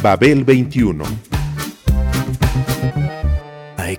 Babel 21 I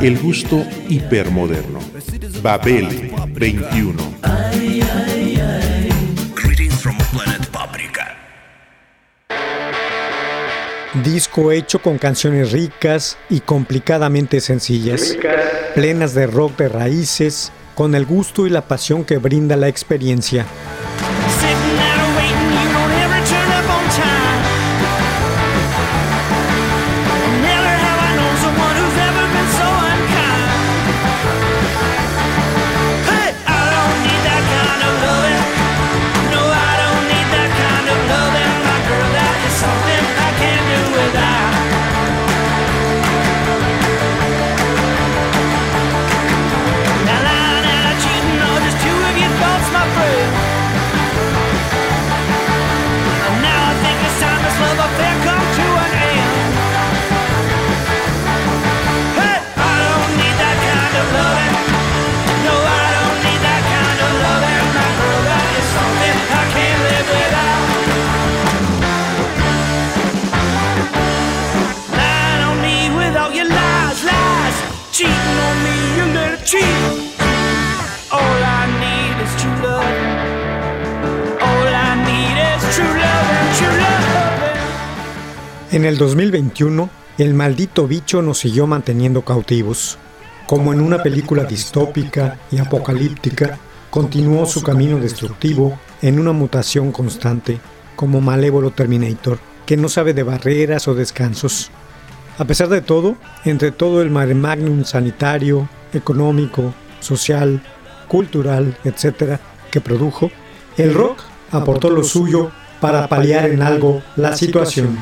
El gusto hipermoderno. Babel 21. Greetings from Planet Paprika. Disco hecho con canciones ricas y complicadamente sencillas, plenas de rock de raíces, con el gusto y la pasión que brinda la experiencia. En el 2021, el maldito bicho nos siguió manteniendo cautivos. Como en una película distópica y apocalíptica, continuó su camino destructivo en una mutación constante, como malévolo Terminator, que no sabe de barreras o descansos. A pesar de todo, entre todo el mare magnum sanitario, económico, social, cultural, etc., que produjo, el rock aportó lo suyo para paliar en algo la situación.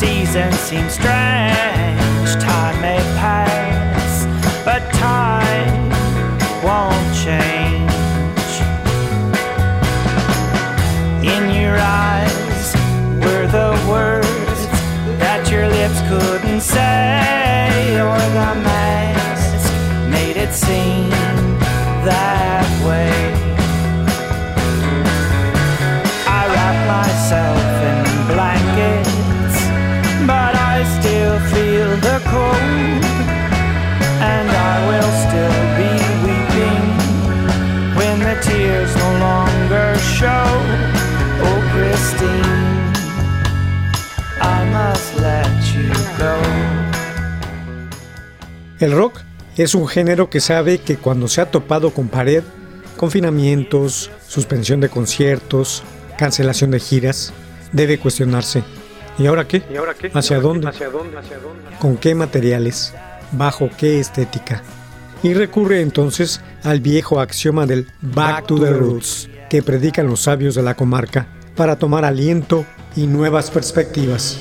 Season seems strange. Time may El rock es un género que sabe que cuando se ha topado con pared, confinamientos, suspensión de conciertos, cancelación de giras, debe cuestionarse. ¿Y ahora qué? ¿Hacia dónde? ¿Con qué materiales? ¿Bajo qué estética? y recurre entonces al viejo axioma del Back to the Roots que predican los sabios de la comarca para tomar aliento y nuevas perspectivas.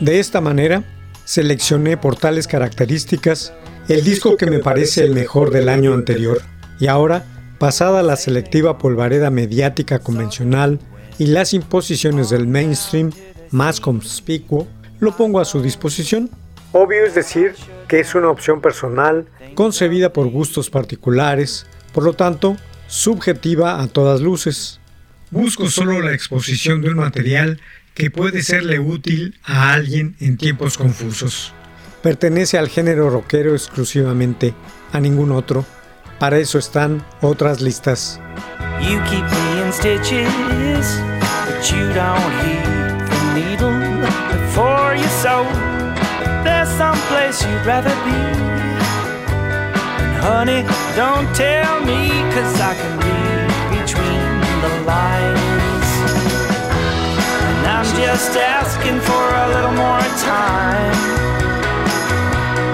De esta manera, seleccioné por tales características el disco que me parece el mejor del año anterior. Y ahora, pasada la selectiva polvareda mediática convencional y las imposiciones del mainstream más conspicuo, lo pongo a su disposición. Obvio es decir que es una opción personal, concebida por gustos particulares, por lo tanto, subjetiva a todas luces. Busco solo la exposición de un material que puede serle útil a alguien en tiempos confusos. Pertenece al género rockero exclusivamente, a ningún otro. Para eso están otras listas. You keep me in stitches, but you don't heed the needle before you sew. There's some place you'd rather be. And honey, don't tell me, cause I can read just asking for a little more time.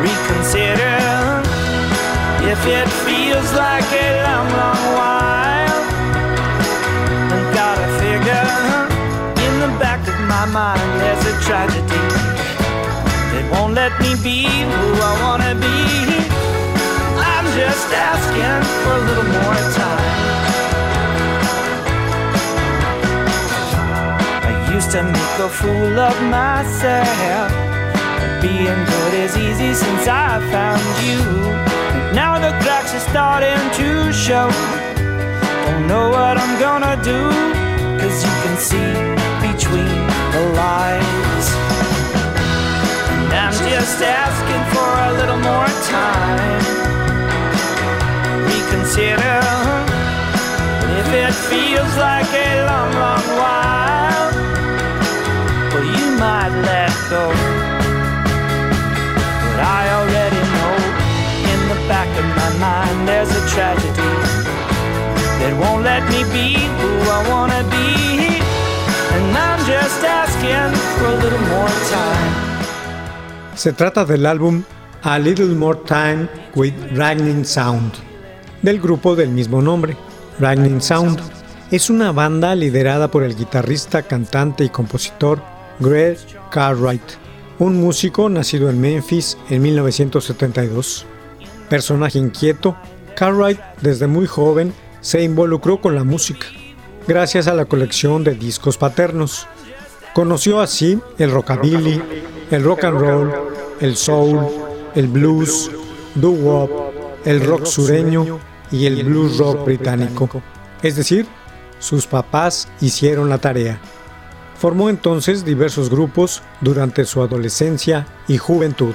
Reconsider if it feels like a long, long while. And gotta figure in the back of my mind there's a tragedy that won't let me be who I wanna be. I'm just asking for a little more time. Used to make a fool of myself. Being good is easy since I found you. Now the cracks are starting to show. Don't know what I'm gonna do, cause you can see between the lines. And I'm just asking for a little more time. Won't let me be who I wanna be. And I'm just asking for a little more time. Se trata del álbum A Little More Time with Ragning Sound, del grupo del mismo nombre. Ragning Sound es una banda liderada por el guitarrista, cantante y compositor Greg Cartwright, un músico nacido en Memphis en 1972. Personaje inquieto, Cartwright desde muy joven se involucró con la música, gracias a la colección de discos paternos. Conoció así el rockabilly, el rock and roll, el soul, el blues, doo-wop, el rock sureño y el blues rock británico. Es decir, sus papás hicieron la tarea. Formó entonces diversos grupos durante su adolescencia y juventud.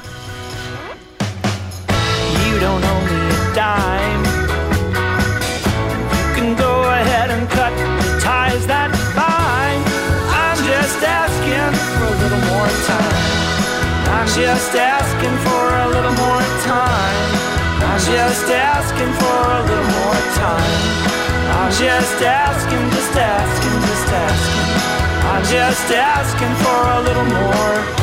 Just asking for a little more time. I'm just asking for a little more time. I'm just asking, just asking, just asking. I'm just asking for a little more.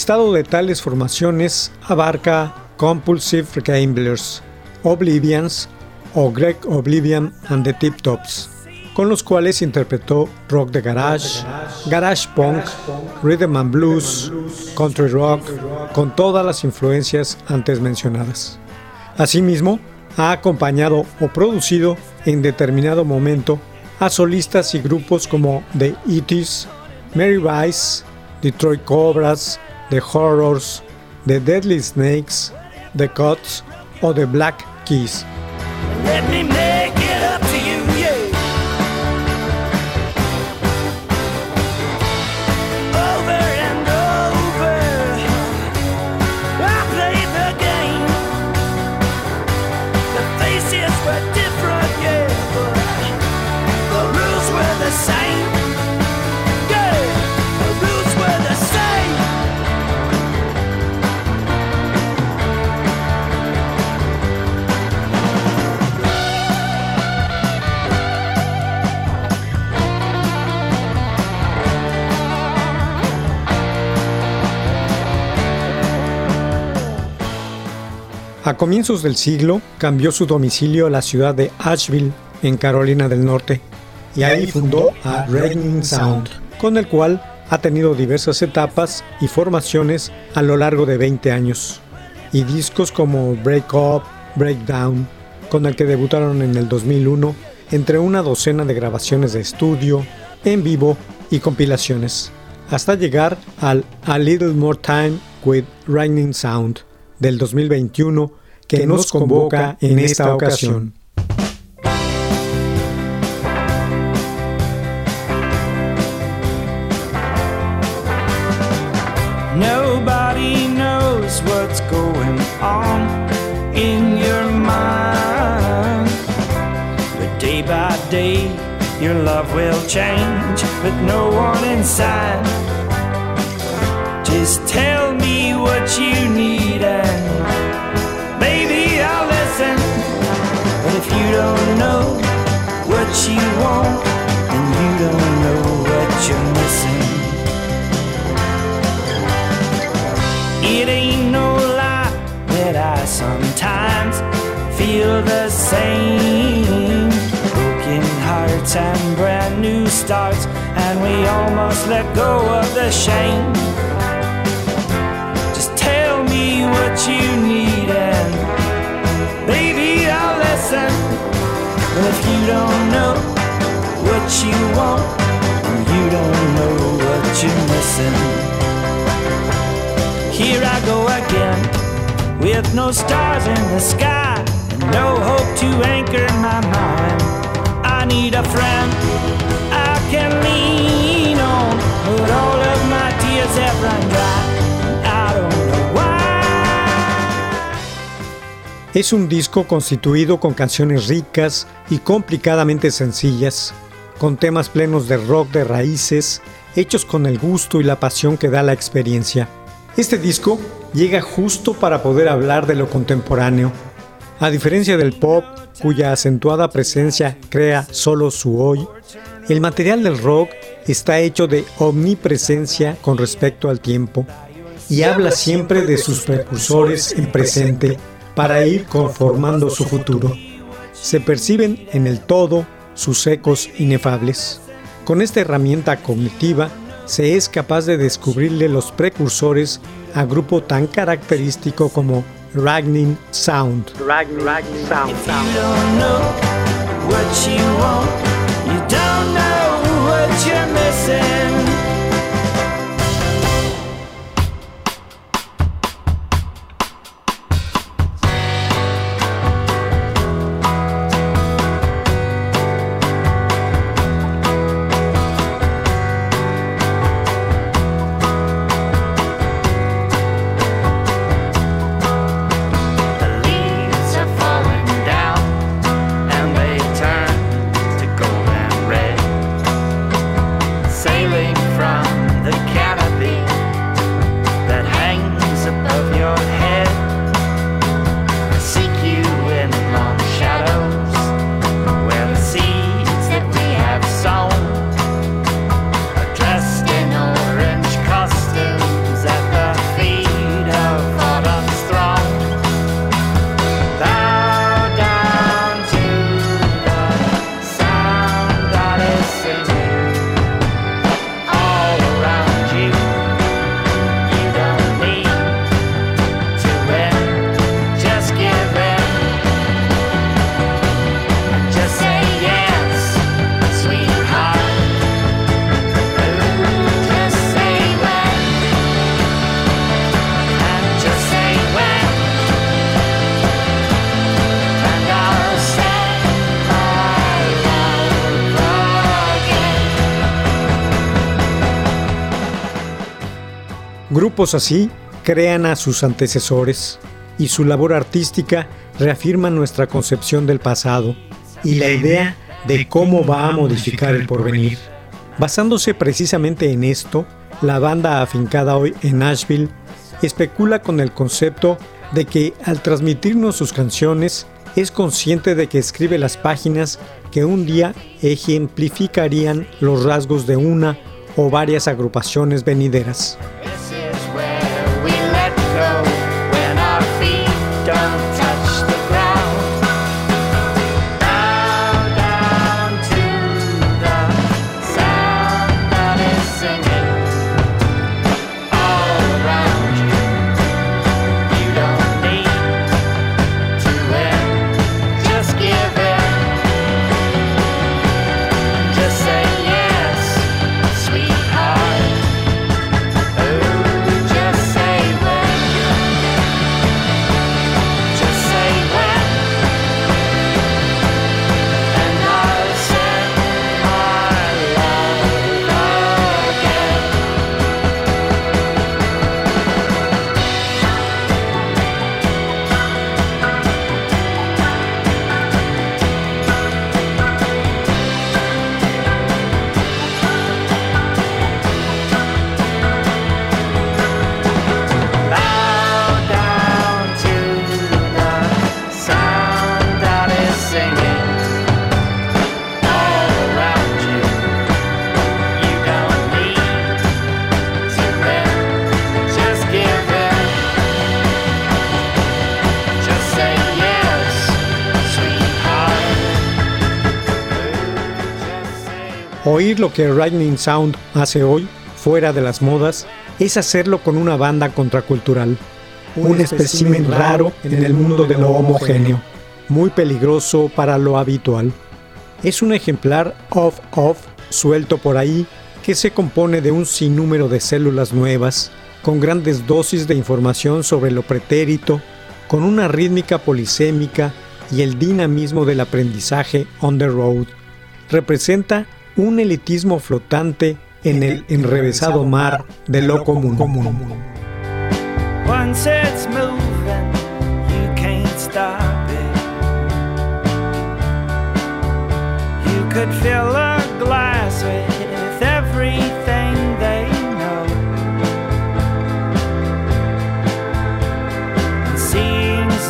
Listado de tales formaciones abarca Compulsive Gamblers, Oblivions o Greg Oblivion and the Tip Tops, con los cuales interpretó rock de garage, garage punk, rhythm and blues, country rock, con todas las influencias antes mencionadas. Asimismo, ha acompañado o producido en determinado momento a solistas y grupos como The Eaties, Mary Rice, Detroit Cobras, The Horrors, The Deadly Snakes, The Cuts o The Black Keys. A comienzos del siglo cambió su domicilio a la ciudad de Asheville, en Carolina del Norte, y ahí fundó a Raging Sound, con el cual ha tenido diversas etapas y formaciones a lo largo de 20 años, y discos como Break Up, Breakdown, con el que debutaron en el 2001, entre una docena de grabaciones de estudio, en vivo y compilaciones, hasta llegar al A Little More Time with Raging Sound del 2021 que nos convoca en esta ocasión. Nobody knows what's going on in your mind. But day by day, your love will change with no one inside. Just tell me what you need and don't know what you want, and you don't know what you're missing. It ain't no lie that I sometimes feel the same. Broken hearts and brand new starts, and we almost let go of the shame. Just tell me what you need, and Listen. But if you don't know what you want, you don't know what you're missing. Here I go again, with no stars in the sky, no hope to anchor my mind. I need a friend I can lean on, but all of my tears have run dry. Es un disco constituido con canciones ricas y complicadamente sencillas, con temas plenos de rock de raíces, hechos con el gusto y la pasión que da la experiencia. Este disco llega justo para poder hablar de lo contemporáneo. A diferencia del pop, cuya acentuada presencia crea solo su hoy, el material del rock está hecho de omnipresencia con respecto al tiempo y habla siempre de sus precursores en presente para ir conformando su futuro. Se perciben en el todo sus ecos inefables. Con esta herramienta cognitiva se es capaz de descubrirle los precursores a grupo tan característico como Ragning Sound. If you don't know what you Grupos así crean a sus antecesores y su labor artística reafirma nuestra concepción del pasado y la idea de cómo va a modificar el porvenir. Basándose precisamente en esto, la banda afincada hoy en Nashville especula con el concepto de que al transmitirnos sus canciones es consciente de que escribe las páginas que un día ejemplificarían los rasgos de una o varias agrupaciones venideras. show. Oír lo que Lightning Sound hace hoy, fuera de las modas, es hacerlo con una banda contracultural. Un espécimen raro en el mundo de lo homogéneo, muy peligroso para lo habitual. Es un ejemplar off-off suelto por ahí que se compone de un sinnúmero de células nuevas, con grandes dosis de información sobre lo pretérito, con una rítmica polisémica y el dinamismo del aprendizaje on the road. Representa un elitismo flotante en el enrevesado mar de lo común.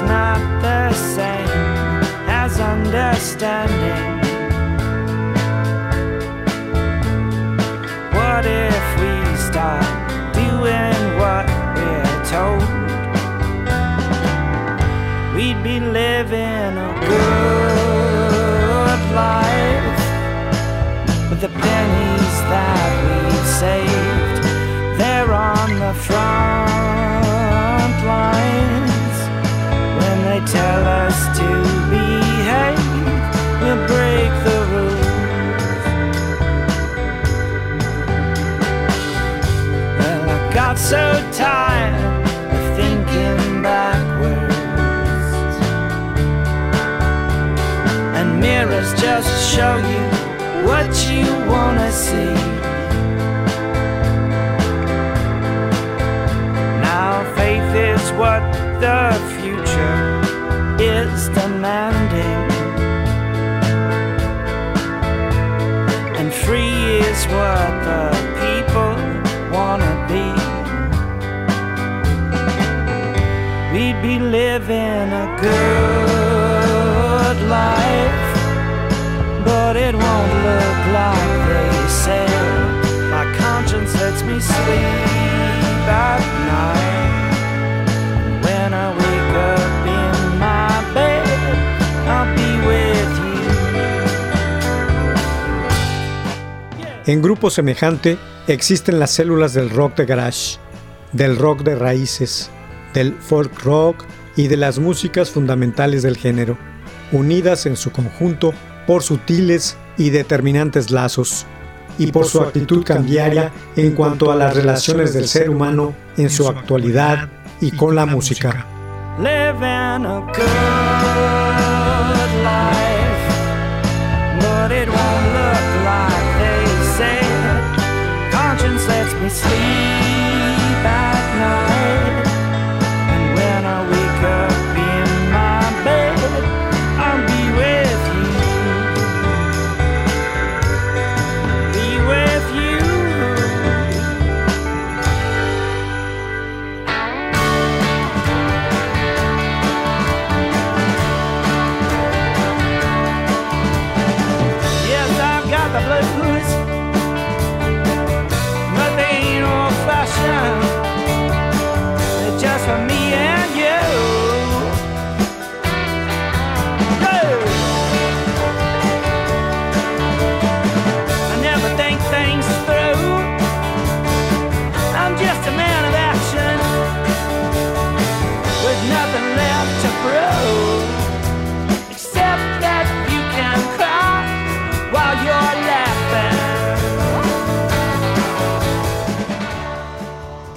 Not the same as understanding. Pennies that we've saved. They're on the front lines when they tell us to behave. We'll break the rules. Well, I got so tired of thinking backwards. And mirrors just show you what you wanna see. Now, faith is what the future is demanding. And free is what the people wanna be. We'd be living a good En grupo semejante existen las células del rock de garage, del rock de raíces, del folk rock y de las músicas fundamentales del género, unidas en su conjunto por sutiles y determinantes lazos, y por su actitud cambiaria en cuanto a las relaciones del ser humano en su actualidad y con la música.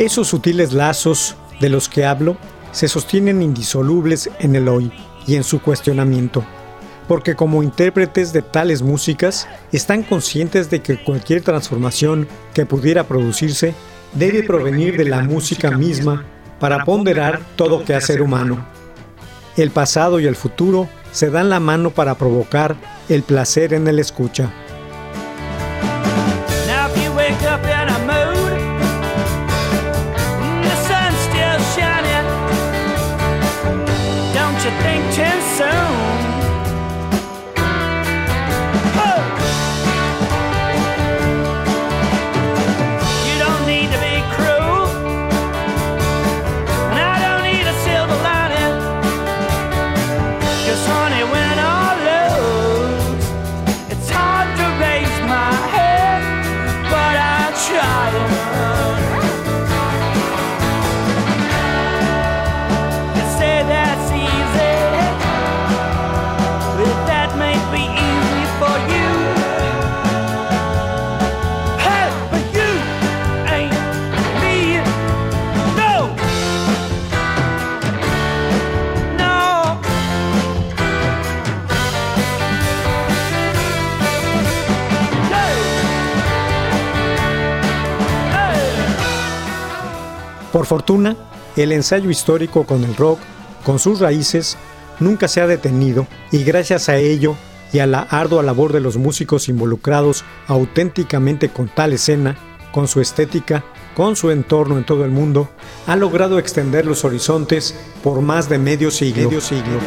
Esos sutiles lazos de los que hablo se sostienen indisolubles en el hoy y en su cuestionamiento, porque como intérpretes de tales músicas están conscientes de que cualquier transformación que pudiera producirse debe provenir de la música misma para ponderar todo quehacer humano. El pasado y el futuro se dan la mano para provocar el placer en el escucha. Fortuna, el ensayo histórico con el rock, con sus raíces, nunca se ha detenido y gracias a ello y a la ardua labor de los músicos involucrados auténticamente con tal escena, con su estética, con su entorno en todo el mundo, ha logrado extender los horizontes por más de medio siglo. Medio siglo.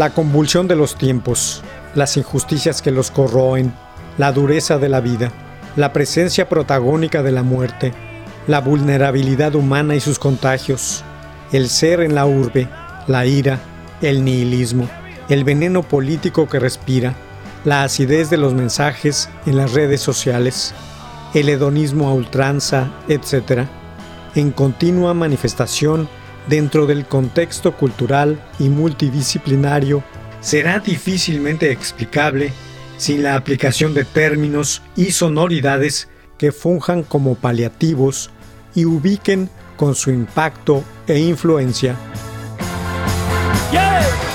La convulsión de los tiempos, las injusticias que los corroen, la dureza de la vida, la presencia protagónica de la muerte, la vulnerabilidad humana y sus contagios, el ser en la urbe, la ira, el nihilismo, el veneno político que respira, la acidez de los mensajes en las redes sociales, el hedonismo a ultranza, etc., en continua manifestación dentro del contexto cultural y multidisciplinario, será difícilmente explicable sin la aplicación de términos y sonoridades que funjan como paliativos y ubiquen con su impacto e influencia. Yeah!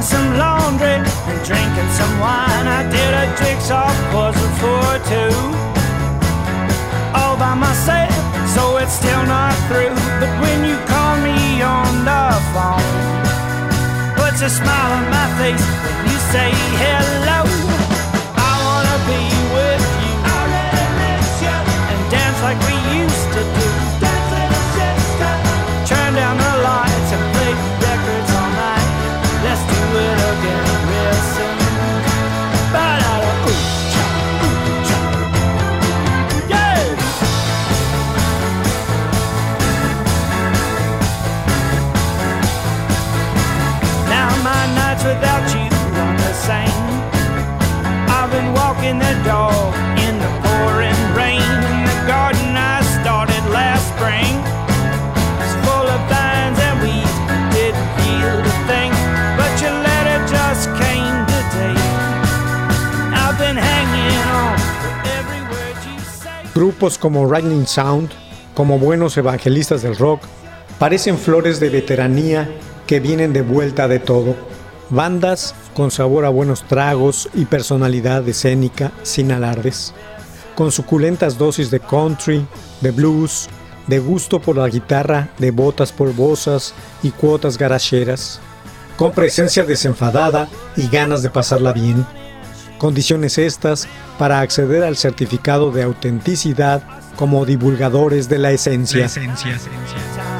Doing some laundry and drinking some wine. I did a jigsaw puzzle for two, all by myself, so it's still not through. But when you call me on the phone, puts a smile on my face when you say hello. I wanna be with you. And dance like Grupos como Lightning Sound, como buenos evangelistas del rock, parecen flores de veteranía que vienen de vuelta de todo. Bandas con sabor a buenos tragos y personalidad escénica sin alardes. Con suculentas dosis de country, de blues, de gusto por la guitarra, de botas polvosas y cuotas garacheras. Con presencia desenfadada y ganas de pasarla bien. Condiciones estas para acceder al certificado de autenticidad como divulgadores de la esencia. Then I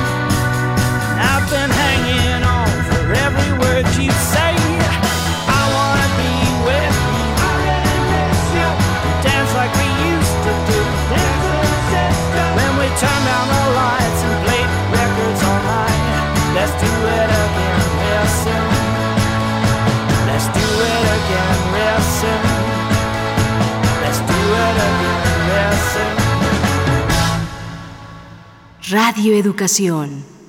Radio Educación.